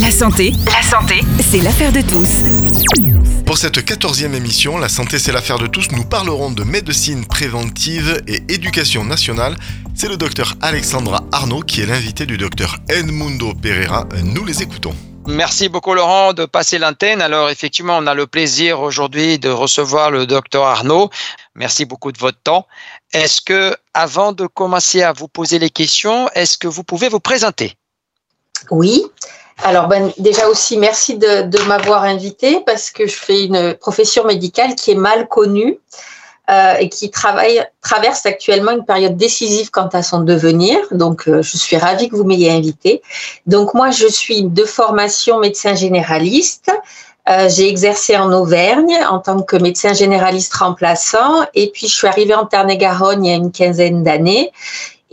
La santé, la santé, c'est l'affaire de tous. Pour cette quatorzième émission, La santé c'est l'affaire de tous, nous parlerons de médecine préventive et éducation nationale. C'est le docteur Alexandra Arnaud qui est l'invité du docteur Edmundo Pereira. Nous les écoutons. Merci beaucoup Laurent de passer l'antenne. Alors effectivement, on a le plaisir aujourd'hui de recevoir le docteur Arnaud. Merci beaucoup de votre temps. Est-ce que avant de commencer à vous poser les questions, est-ce que vous pouvez vous présenter? Oui. Alors ben, déjà aussi merci de, de m'avoir invité parce que je fais une profession médicale qui est mal connue. Euh, et qui travaille, traverse actuellement une période décisive quant à son devenir. Donc, euh, je suis ravie que vous m'ayez invité. Donc, moi, je suis de formation médecin généraliste. Euh, j'ai exercé en Auvergne en tant que médecin généraliste remplaçant et puis je suis arrivée en Tarn-et-Garonne il y a une quinzaine d'années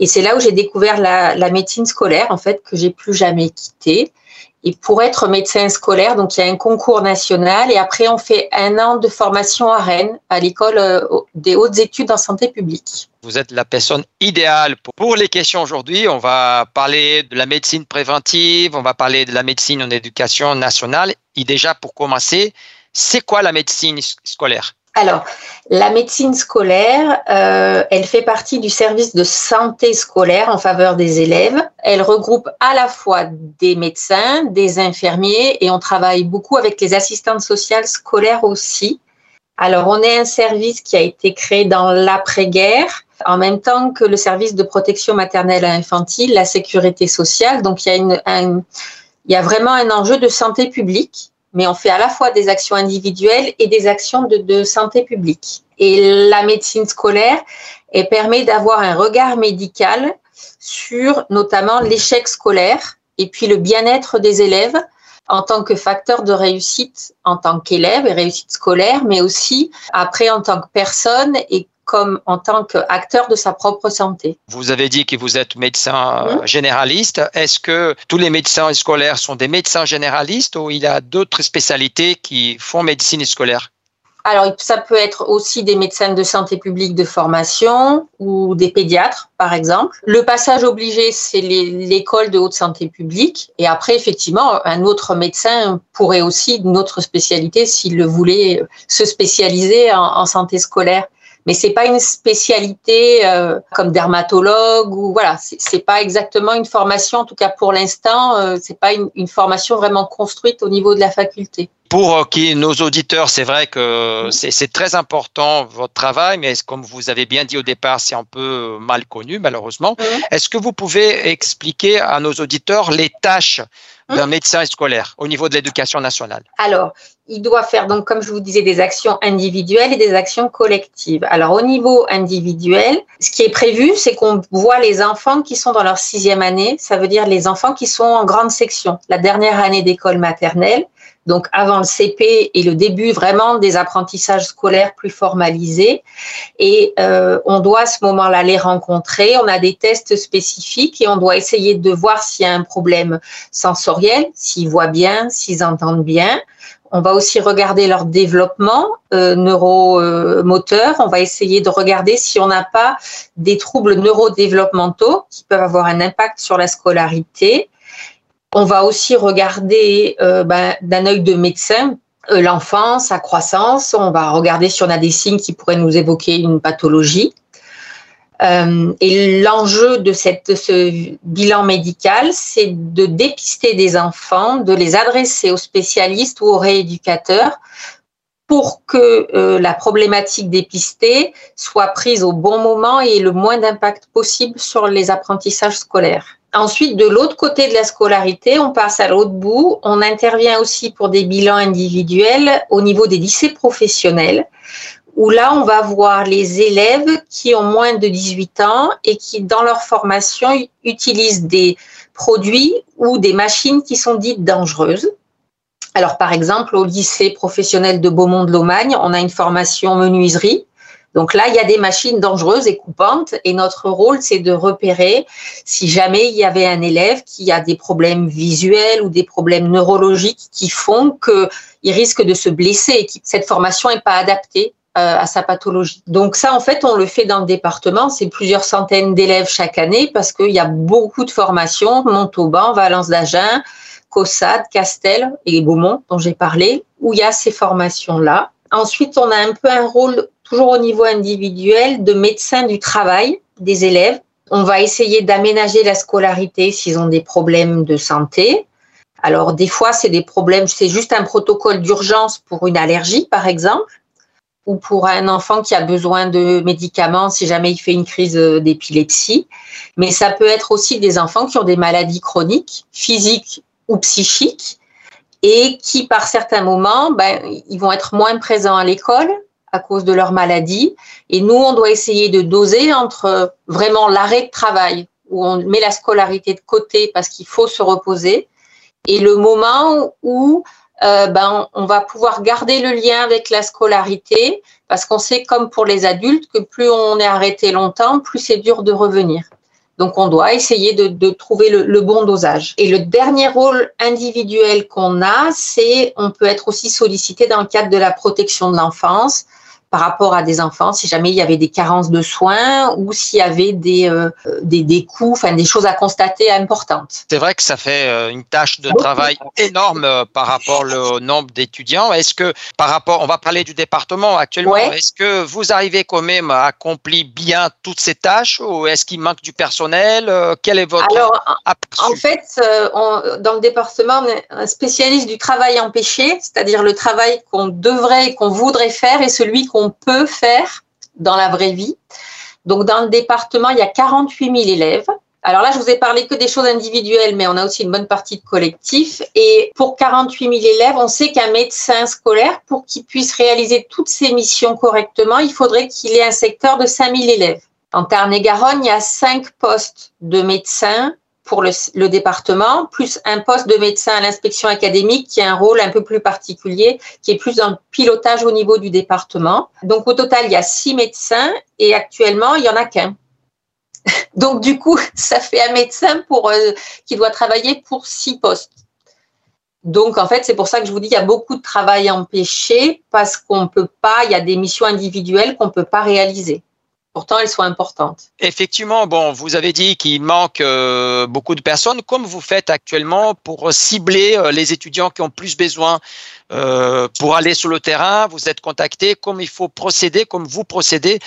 et c'est là où j'ai découvert la, la, médecine scolaire en fait que j'ai plus jamais quittée. Et pour être médecin scolaire, donc il y a un concours national et après on fait un an de formation à Rennes, à l'école euh, des hautes études en santé publique. Vous êtes la personne idéale pour les questions aujourd'hui. On va parler de la médecine préventive, on va parler de la médecine en éducation nationale. Et déjà pour commencer, c'est quoi la médecine scolaire? Alors, la médecine scolaire, euh, elle fait partie du service de santé scolaire en faveur des élèves. Elle regroupe à la fois des médecins, des infirmiers et on travaille beaucoup avec les assistantes sociales scolaires aussi. Alors, on est un service qui a été créé dans l'après-guerre en même temps que le service de protection maternelle et infantile, la sécurité sociale. Donc, il y a, une, un, il y a vraiment un enjeu de santé publique mais on fait à la fois des actions individuelles et des actions de, santé publique. Et la médecine scolaire elle permet d'avoir un regard médical sur notamment l'échec scolaire et puis le bien-être des élèves en tant que facteur de réussite en tant qu'élève et réussite scolaire, mais aussi après en tant que personne et comme en tant qu'acteur de sa propre santé. Vous avez dit que vous êtes médecin mmh. généraliste. Est-ce que tous les médecins scolaires sont des médecins généralistes ou il y a d'autres spécialités qui font médecine scolaire? Alors, ça peut être aussi des médecins de santé publique de formation ou des pédiatres, par exemple. Le passage obligé, c'est l'école de haute santé publique. Et après, effectivement, un autre médecin pourrait aussi, une autre spécialité, s'il le voulait, se spécialiser en, en santé scolaire mais c'est pas une spécialité euh, comme dermatologue ou voilà, c'est pas exactement une formation, en tout cas pour l'instant, euh, c'est pas une, une, formation vraiment construite au niveau de la faculté. Pour euh, qui nos auditeurs, c'est vrai que c'est très important votre travail, mais comme vous avez bien dit au départ, c'est un peu mal connu malheureusement. Est-ce que vous pouvez expliquer à nos auditeurs les tâches d'un médecin scolaire au niveau de l'éducation nationale? Alors, il doit faire, donc, comme je vous disais, des actions individuelles et des actions collectives. Alors, au niveau individuel, ce qui est prévu, c'est qu'on voit les enfants qui sont dans leur sixième année, ça veut dire les enfants qui sont en grande section, la dernière année d'école maternelle, donc avant le CP et le début vraiment des apprentissages scolaires plus formalisés. Et euh, on doit à ce moment-là les rencontrer. On a des tests spécifiques et on doit essayer de voir s'il y a un problème sensoriel, s'ils voient bien, s'ils entendent bien. On va aussi regarder leur développement euh, neuromoteur. On va essayer de regarder si on n'a pas des troubles neurodéveloppementaux qui peuvent avoir un impact sur la scolarité. On va aussi regarder euh, ben, d'un œil de médecin euh, l'enfant, sa croissance. On va regarder si on a des signes qui pourraient nous évoquer une pathologie. Euh, et l'enjeu de, ce bilan médical, c'est de dépister des enfants, de les adresser aux spécialistes ou aux rééducateurs pour que euh, la problématique dépistée soit prise au bon moment et le moins d'impact possible sur les apprentissages scolaires. Ensuite, de l'autre côté de la scolarité, on passe à l'autre bout. On intervient aussi pour des bilans individuels au niveau des lycées professionnels où là, on va voir les élèves qui ont moins de 18 ans et qui, dans leur formation, utilisent des produits ou des machines qui sont dites dangereuses. Alors, par exemple, au lycée professionnel de Beaumont-de-Lomagne, on a une formation menuiserie. Donc là, il y a des machines dangereuses et coupantes et notre rôle, c'est de repérer si jamais il y avait un élève qui a des problèmes visuels ou des problèmes neurologiques qui font qu'il risque de se blesser et que cette formation n'est pas adaptée euh, à sa pathologie. Donc ça, en fait, on le fait dans le département. C'est plusieurs centaines d'élèves chaque année parce qu'il y a beaucoup de formations, Montauban, Valence d'Agen, Caussade, Castel et Beaumont, dont j'ai parlé, où il y a ces formations-là. Ensuite, on a un peu un rôle, toujours au niveau individuel, de médecin du travail des élèves. On va essayer d'aménager la scolarité s'ils ont des problèmes de santé. Alors, des fois, c'est des problèmes, c'est juste un protocole d'urgence pour une allergie, par exemple ou pour un enfant qui a besoin de médicaments si jamais il fait une crise d'épilepsie. Mais ça peut être aussi des enfants qui ont des maladies chroniques, physiques ou psychiques, et qui, par certains moments, ben, ils vont être moins présents à l'école à cause de leur maladie. Et nous, on doit essayer de doser entre vraiment l'arrêt de travail, où on met la scolarité de côté parce qu'il faut se reposer, et le moment où euh, ben, on va pouvoir garder le lien avec la scolarité parce qu'on sait, comme pour les adultes, que plus on est arrêté longtemps, plus c'est dur de revenir. Donc, on doit essayer de, trouver le, le, bon dosage. Et le dernier rôle individuel qu'on a, c'est on peut être aussi sollicité dans le cadre de la protection de l'enfance par rapport à des enfants, si jamais il y avait des carences de soins ou s'il y avait des, euh, des, des coûts, enfin des choses à constater importantes. C'est vrai que ça fait euh, une tâche de travail énorme euh, par rapport au nombre d'étudiants. Est-ce que par rapport, on va parler du département actuellement, est-ce que vous arrivez quand même à accomplir bien toutes ces tâches ou est-ce qu'il manque du personnel Quel est votre Alors, en fait, on, dans le département, on est un spécialiste du travail empêché, c'est-à-dire le travail qu'on devrait qu'on voudrait faire et celui qu'on on peut faire dans la vraie vie. Donc, dans le département, il y a 48 000 élèves. Alors là, je vous ai parlé que des choses individuelles, mais on a aussi une bonne partie de collectif. Et pour 48 000 élèves, on sait qu'un médecin scolaire, pour qu'il puisse réaliser toutes ses missions correctement, il faudrait qu'il ait un secteur de 5 000 élèves. En Tarn-et-Garonne, il y a 5 postes de médecins pour le, département, plus un poste de médecin à l'inspection académique qui a un rôle un peu plus particulier, qui est plus dans le pilotage au niveau du département. Donc au total, il y a six médecins et actuellement, il y en a qu'un. Donc du coup, ça fait un médecin pour, euh, qui doit travailler pour six postes. Donc en fait, c'est pour ça que je vous dis qu'il y a beaucoup de travail empêché parce qu'on ne peut pas, il y a des missions individuelles qu'on ne peut pas réaliser. Pourtant, elles sont importantes. Effectivement, bon, vous avez dit qu'il manque euh, beaucoup de personnes. Comme vous faites actuellement pour cibler euh, les étudiants qui ont plus besoin euh, pour aller sur le terrain, vous êtes contacté. Comme il faut procéder, comme vous procédez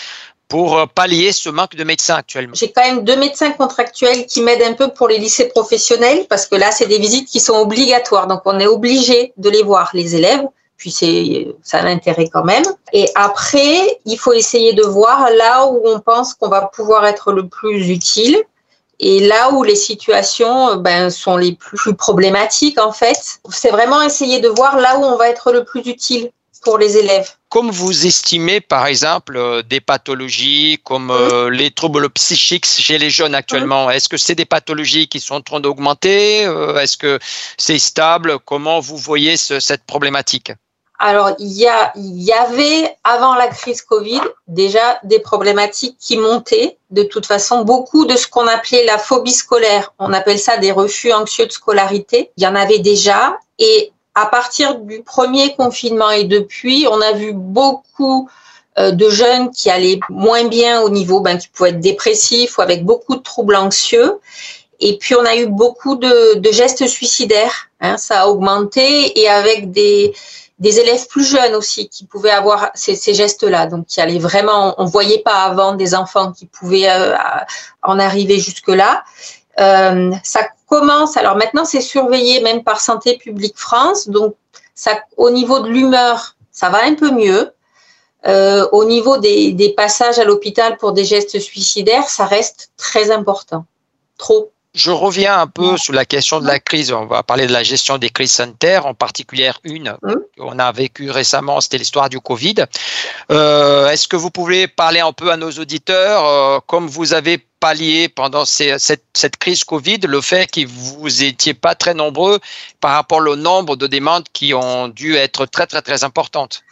pour pallier ce manque de médecins actuellement J'ai quand même deux médecins contractuels qui m'aident un peu pour les lycées professionnels parce que là, c'est des visites qui sont obligatoires. Donc, on est obligé de les voir, les élèves puis c'est ça a l'intérêt quand même. Et après, il faut essayer de voir là où on pense qu'on va pouvoir être le plus utile et là où les situations ben, sont les plus problématiques en fait. C'est vraiment essayer de voir là où on va être le plus utile pour les élèves. Comme vous estimez, par exemple, euh, des pathologies comme euh, les troubles psychiques chez les jeunes actuellement, est-ce que c'est des pathologies qui sont en train d'augmenter euh, Est-ce que c'est stable? Comment vous voyez cette problématique? Alors, il y, a, il y avait, avant la crise Covid, déjà des problématiques qui montaient. De toute façon, beaucoup de ce qu'on appelait la phobie scolaire, on appelle ça des refus anxieux de scolarité, il y en avait déjà. Et à partir du premier confinement et depuis, on a vu beaucoup euh, de jeunes qui allaient moins bien au niveau, ben, qui pouvaient être dépressifs ou avec beaucoup de troubles anxieux. Et puis, on a eu beaucoup de, gestes suicidaires. Hein, ça a augmenté et avec des, des élèves plus jeunes aussi qui pouvaient avoir ces, gestes-là, donc qui allaient vraiment, on voyait pas avant des enfants qui pouvaient euh, en arriver jusque-là. Euh, ça commence, alors maintenant c'est surveillé même par Santé publique France, donc au niveau de l'humeur, ça va un peu mieux. Euh, au niveau des passages à l'hôpital pour des gestes suicidaires, ça reste très important, trop. Je reviens un peu sur la question de la crise. On va parler de la gestion des crises sanitaires, en particulier une qu'on a vécue récemment, c'était l'histoire du Covid. Euh, est-ce que vous pouvez parler un peu à nos auditeurs, euh, comme vous avez pallié pendant cette, cette, crise Covid, le fait que vous étiez pas très nombreux par rapport au nombre de demandes qui ont dû être très, très, très importantes?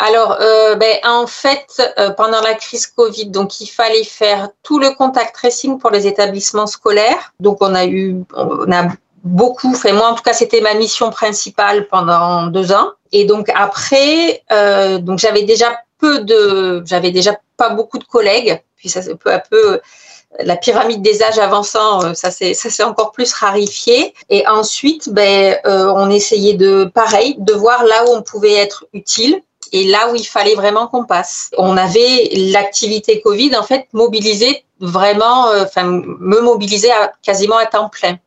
Alors, euh, ben, en fait, euh, pendant la crise Covid, donc il fallait faire tout le contact tracing pour les établissements scolaires. Donc, on a eu, on a beaucoup fait. Moi, en tout cas, c'était ma mission principale pendant deux ans. Et donc après, euh, donc j'avais déjà peu de, j'avais déjà pas beaucoup de collègues. Puis ça, peu à peu, la pyramide des âges avançant, euh, ça c'est ça c'est encore plus rarifié. Et ensuite, ben, euh, on essayait de pareil, de voir là où on pouvait être utile et là où il fallait vraiment qu'on passe. On avait l'activité Covid en fait mobilisée vraiment, euh, enfin me mobiliser quasiment à temps plein,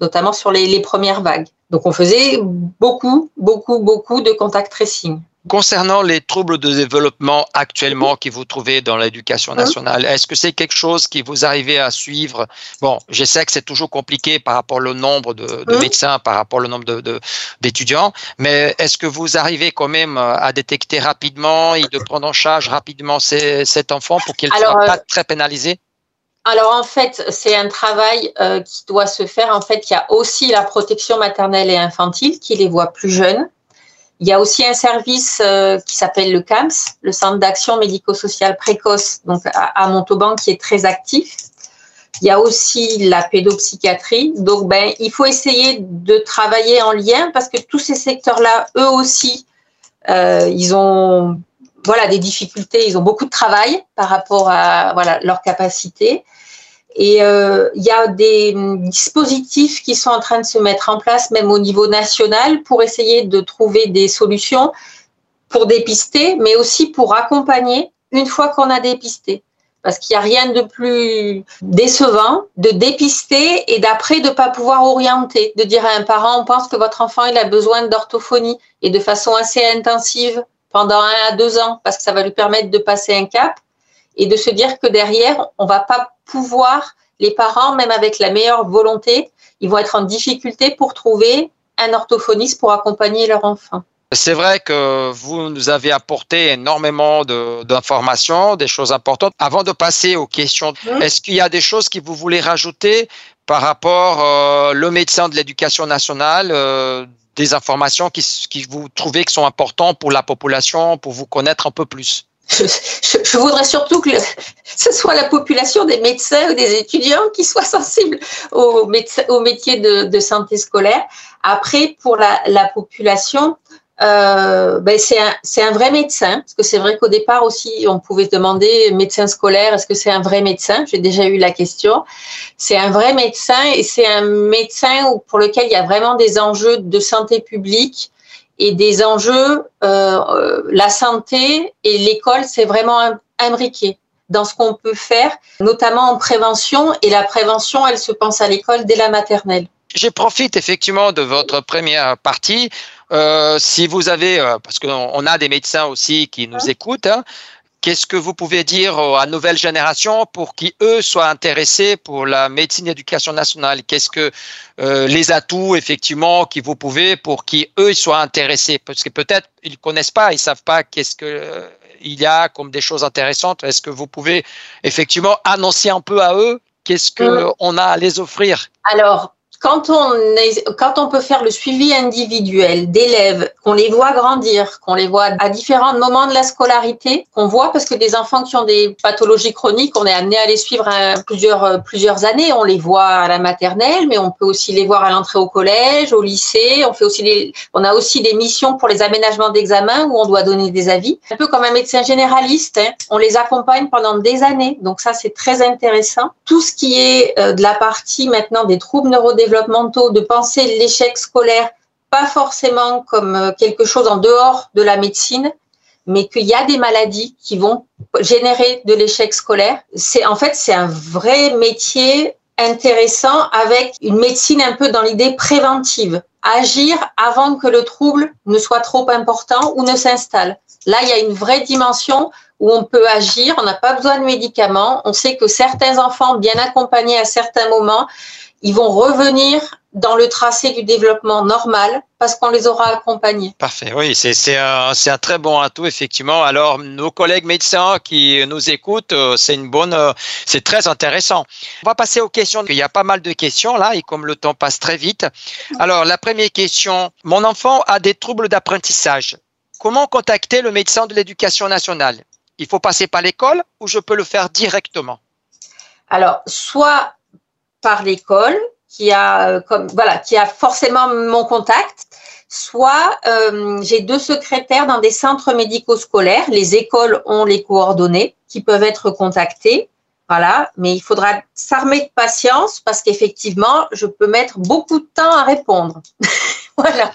notamment sur les, les premières vagues. Donc on faisait beaucoup, beaucoup, beaucoup de contact tracing. Concernant les troubles de développement actuellement que vous trouvez dans l'éducation nationale, est-ce que c'est quelque chose qui vous arrivez à suivre? Bon, je sais que c'est toujours compliqué par rapport au nombre de, de médecins, par rapport au nombre d'étudiants, de, mais est-ce que vous arrivez quand même à détecter rapidement et de prendre en charge rapidement ces, cet enfant pour qu'il ne soit pas très pénalisé? alors en fait, c'est un travail euh, qui doit se faire. En fait, il y a aussi la protection maternelle et infantile qui les voit plus jeunes. Il y a aussi un service euh, qui s'appelle le CAMS, le Centre d'action médico-sociale précoce, donc à, Montauban, qui est très actif. Il y a aussi la pédopsychiatrie. Donc, ben, il faut essayer de travailler en lien parce que tous ces secteurs-là, eux aussi, euh, ils ont voilà des difficultés, ils ont beaucoup de travail par rapport à voilà leur capacité. Et euh, il y a des dispositifs qui sont en train de se mettre en place, même au niveau national, pour essayer de trouver des solutions pour dépister, mais aussi pour accompagner une fois qu'on a dépisté. Parce qu'il n'y a rien de plus décevant de dépister et d'après de ne pas pouvoir orienter, de dire à un parent, on pense que votre enfant il a besoin d'orthophonie et de façon assez intensive pendant un à deux ans, parce que ça va lui permettre de passer un cap et de se dire que derrière, on va pas pouvoir, les parents, même avec la meilleure volonté, ils vont être en difficulté pour trouver un orthophoniste pour accompagner leur enfant. C'est vrai que vous nous avez apporté énormément d'informations, des choses importantes. Avant de passer aux questions, mmh. est-ce qu'il y a des choses que vous voulez rajouter par rapport euh, le médecin de l'éducation nationale, euh, des informations qui, qui vous trouvez qui sont importantes pour la population, pour vous connaître un peu plus? Je, voudrais surtout que ce soit la population des médecins ou des étudiants qui soient sensibles au, au métier de, santé scolaire. Après, pour la, population, euh, ben c'est un, un, vrai médecin, parce que c'est vrai qu'au départ aussi, on pouvait se demander médecin scolaire, est-ce que c'est un vrai médecin? J'ai déjà eu la question. C'est un vrai médecin et c'est un médecin pour lequel il y a vraiment des enjeux de santé publique et des enjeux, euh, la santé et l'école, c'est vraiment imbriqué dans ce qu'on peut faire, notamment en prévention. Et la prévention, elle se pense à l'école dès la maternelle. Je profite effectivement de votre première partie. Euh, si vous avez, euh, parce qu'on a des médecins aussi qui nous écoutent, hein, Qu'est-ce que vous pouvez dire à nouvelle génération pour qu'ils, eux, soient intéressés pour la médecine d'éducation nationale? Qu'est-ce que euh, les atouts, effectivement, qui vous pouvez pour qu'ils, eux, soient intéressés? Parce que peut-être ils connaissent pas, ils savent pas qu'est-ce que euh, il y a comme des choses intéressantes. Est-ce que vous pouvez effectivement annoncer un peu à eux qu'est-ce qu'on a à les offrir? Alors, quand on, est, quand on peut faire le suivi individuel d'élèves, qu'on les voit grandir, qu'on les voit à différents moments de la scolarité, qu'on voit parce que des enfants qui ont des pathologies chroniques, on est amené à les suivre à plusieurs, plusieurs années. On les voit à la maternelle, mais on peut aussi les voir à l'entrée au collège, au lycée. On fait aussi des, on a aussi des missions pour les aménagements d'examen où on doit donner des avis. Un peu comme un médecin généraliste, hein. on les accompagne pendant des années. Donc ça, c'est très intéressant. Tout ce qui est euh, de la partie maintenant des troubles neurodéveloppementaux de penser l'échec scolaire pas forcément comme euh, quelque chose en dehors de la médecine, mais qu'il y a des maladies qui vont générer de l'échec scolaire. C'est en fait c'est un vrai métier intéressant avec une médecine un peu dans l'idée préventive, agir avant que le trouble ne soit trop important ou ne s'installe. Là, il y a une vraie dimension où on peut agir, on n'a pas besoin de médicaments, on sait que certains enfants bien accompagnés à certains moments ils vont revenir dans le tracé du développement normal parce qu'on les aura accompagnés. Parfait, oui, c'est un, un, très bon atout, effectivement. Alors, nos collègues médecins qui nous écoutent, euh, c'est une bonne, euh, c'est très intéressant. On va passer aux questions. Il y a pas mal de questions là, et comme le temps passe très vite. Alors, la première question, mon enfant a des troubles d'apprentissage. Comment contacter le médecin de l'éducation nationale? Il faut passer par l'école ou je peux le faire directement? Alors, soit par l'école qui a euh, comme voilà qui a forcément mon contact soit euh, j'ai deux secrétaires dans des centres médico-scolaires les écoles ont les coordonnées qui peuvent être contactées. Voilà, mais il faudra s'armer de patience parce qu'effectivement, je peux mettre beaucoup de temps à répondre. voilà.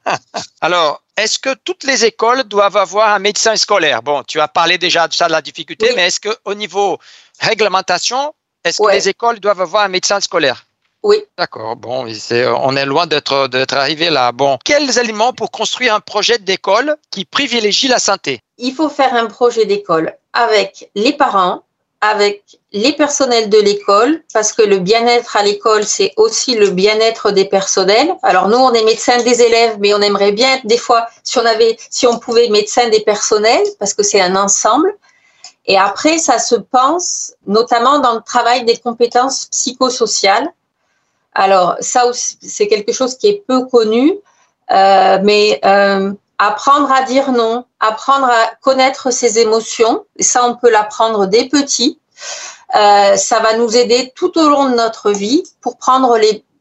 Alors, est-ce que toutes les écoles doivent avoir un médecin scolaire? Bon, tu as parlé déjà de ça, de la difficulté, mais est-ce qu'au niveau réglementation, est-ce que les écoles doivent avoir un médecin scolaire? Oui. D'accord. Bon, on est loin d'être d'être arrivé là. Bon, quels éléments pour construire un projet d'école qui privilégie la santé? Il faut faire un projet d'école avec les parents, avec les personnels de l'école, parce que le bien-être à l'école, c'est aussi le bien-être des personnels. Alors nous, on est médecins des élèves, mais on aimerait bien des fois, si on avait, si on pouvait médecin des personnels, parce que c'est un ensemble. Et après, ça se pense notamment dans le travail des compétences psychosociales. Alors ça, c'est quelque chose qui est peu connu, euh, mais euh, apprendre à dire non, apprendre à connaître ses émotions. Ça, on peut l'apprendre dès petit. Euh, ça va nous aider tout au long de notre vie pour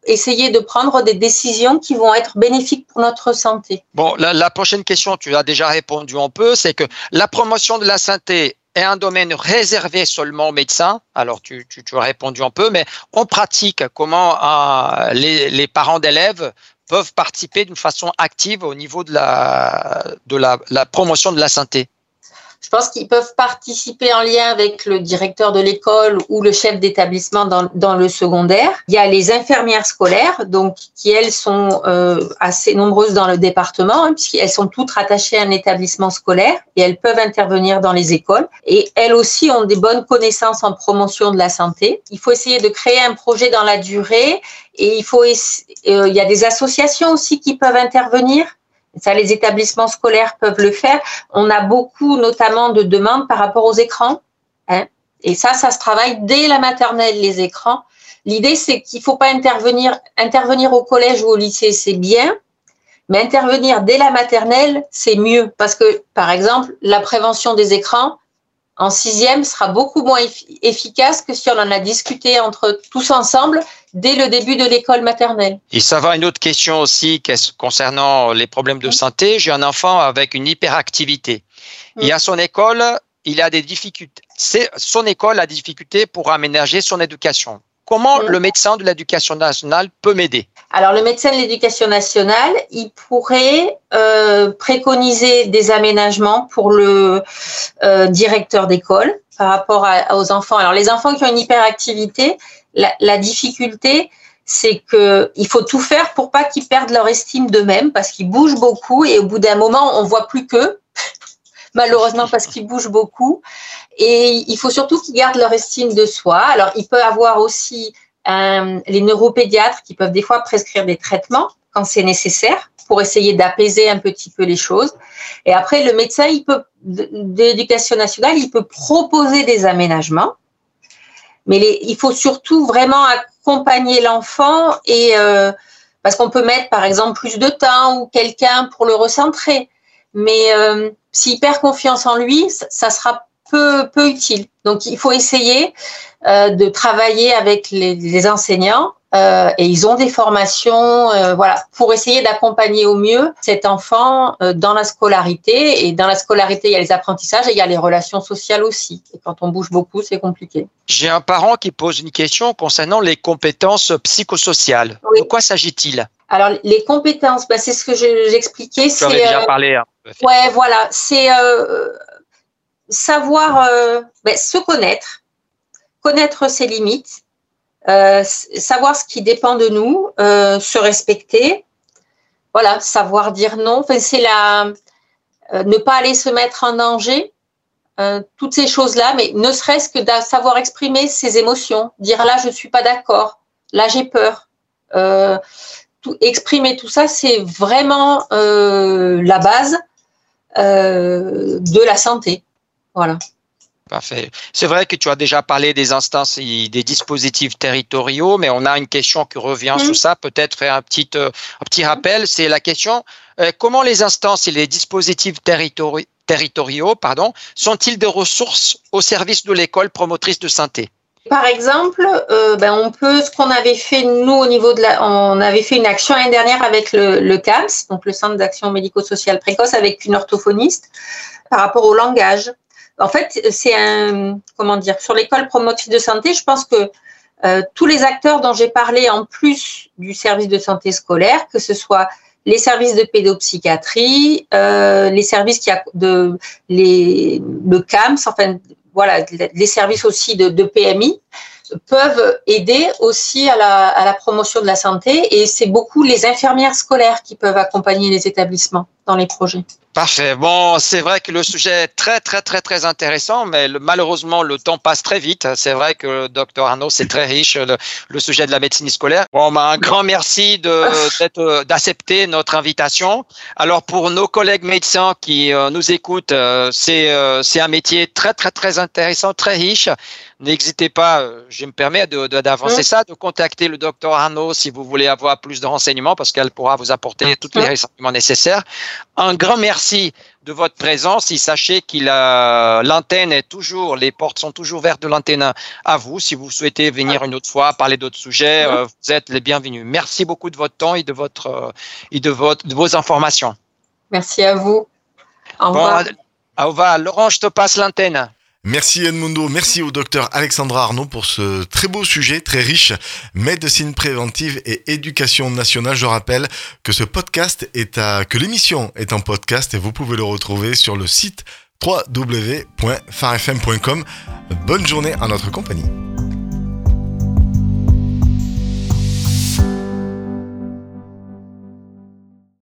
essayer de prendre des décisions qui vont être bénéfiques pour notre santé. Bon, la, prochaine question, tu as déjà répondu un peu, c'est que la promotion de la santé est un domaine réservé seulement aux médecins. Alors, tu, as répondu un peu, mais en pratique, comment euh, les, parents d'élèves peuvent participer d'une façon active au niveau de la promotion de la santé? Je pense qu'ils peuvent participer en lien avec le directeur de l'école ou le chef d'établissement dans, le secondaire. Il y a les infirmières scolaires, donc qui elles sont euh, assez nombreuses dans le département, hein, puisqu'elles sont toutes rattachées à un établissement scolaire et elles peuvent intervenir dans les écoles. Et elles aussi ont des bonnes connaissances en promotion de la santé. Il faut essayer de créer un projet dans la durée et il faut, euh, il y a des associations aussi qui peuvent intervenir ça, les établissements scolaires peuvent le faire. On a beaucoup, notamment, de demandes par rapport aux écrans. Hein. Et ça, ça se travaille dès la maternelle, les écrans. L'idée, c'est qu'il ne faut pas intervenir, intervenir au collège ou au lycée, c'est bien, mais intervenir dès la maternelle, c'est mieux. Parce que, par exemple, la prévention des écrans, en sixième sera beaucoup moins efficace que si on en a discuté entre tous ensemble dès le début de l'école maternelle. Et ça va une autre question aussi concernant les problèmes de santé. J'ai un enfant avec une hyperactivité. Et à son école, il a des difficultés. Son école a des difficultés pour aménager son éducation. Comment le médecin de l'éducation nationale peut m'aider? Alors, le médecin de l'éducation nationale, il pourrait euh, préconiser des aménagements pour le euh, directeur d'école par rapport aux enfants. Alors, les enfants qui ont une hyperactivité, la, difficulté, c'est qu'il faut tout faire pour pas qu'ils perdent leur estime d'eux-mêmes parce qu'ils bougent beaucoup et au bout d'un moment, on voit plus qu'eux malheureusement parce qu'ils bougent beaucoup. Et il faut surtout qu'ils gardent leur estime de soi. Alors, il peut avoir aussi euh, les neuropédiatres qui peuvent des fois prescrire des traitements quand c'est nécessaire pour essayer d'apaiser un petit peu les choses. Et après, le médecin, il peut, d'éducation nationale, il peut proposer des aménagements. Mais les, il faut surtout vraiment accompagner l'enfant et euh, parce qu'on peut mettre par exemple plus de temps ou quelqu'un pour le recentrer. Mais euh, s'il perd confiance en lui, ça sera peu, peu utile. Donc, il faut essayer euh, de travailler avec les, les enseignants euh, et ils ont des formations, euh, voilà, pour essayer d'accompagner au mieux cet enfant euh, dans la scolarité. Et dans la scolarité, il y a les apprentissages et il y a les relations sociales aussi. Et quand on bouge beaucoup, c'est compliqué. J'ai un parent qui pose une question concernant les compétences psychosociales. De quoi s'agit-il? Alors, les compétences, bah, c'est ce que j'expliquais. Tu avais déjà parlé. Hein. Ouais, voilà. C'est savoir ben, se connaître, connaître ses limites, euh, savoir ce qui dépend de nous, se respecter. Voilà, savoir dire non. Enfin, c'est la ne pas aller se mettre en danger. toutes ces choses-là, mais ne serait-ce que de savoir exprimer ses émotions, dire là je suis pas d'accord, là j'ai peur. Exprimer tout ça, c'est vraiment la base euh, de la santé. Voilà. Parfait. C'est vrai que tu as déjà parlé des instances et des dispositifs territoriaux, mais on a une question qui revient mmh. sur ça. Peut-être faire un petit, euh, un petit rappel. C'est la question euh, comment les instances et les dispositifs territoriaux territoriaux pardon, sont-ils des ressources au service de l'école promotrice de santé? Par exemple, euh, ben on peut, ce qu'on avait fait nous au niveau de la, on avait fait une action l'année dernière avec le, le CAMS, donc le Centre d'action médico-sociale précoce, avec une orthophoniste par rapport au langage. En fait, c'est un, comment dire, sur l'école promotrice de santé, je pense que euh, tous les acteurs dont j'ai parlé, en plus du service de santé scolaire, que ce soit les services de pédopsychiatrie, euh, les services qui a de les le CAMS, enfin voilà, les services aussi de, de PMI, peuvent aider aussi à la, à la promotion de la santé et c'est beaucoup les infirmières scolaires qui peuvent accompagner les établissements dans les projets. Parfait. Bon, c'est vrai que le sujet est très, très, très, très intéressant, mais malheureusement, le temps passe très vite. C'est vrai que docteur Arnaud, c'est très riche, le, sujet de la médecine scolaire. Bon, ben, un grand merci d'accepter notre invitation. Alors, pour nos collègues médecins qui euh, nous écoutent, euh, c'est euh, c'est un métier très, très, très intéressant, très riche. N'hésitez pas, je me permets d'avancer ça, de contacter le docteur Arnaud si vous voulez avoir plus de renseignements parce qu'elle pourra vous apporter tous les renseignements nécessaires. Un grand merci de votre présence. Et sachez que l'antenne est toujours, les portes sont toujours ouvertes de l'antenne à vous. Si vous souhaitez venir une autre fois, parler d'autres sujets, euh, vous êtes les bienvenus. Merci beaucoup de votre temps et de votre euh, et de votre de vos informations. Merci à vous. Au revoir. au revoir. Laurent, je te passe l'antenne. Merci Edmundo, merci au docteur Alexandra Arnaud pour ce très beau sujet, très riche, médecine préventive et éducation nationale. Je rappelle que ce podcast est que l'émission est en podcast et vous pouvez le retrouver sur le site www.farfm.com. Bonne journée à notre compagnie.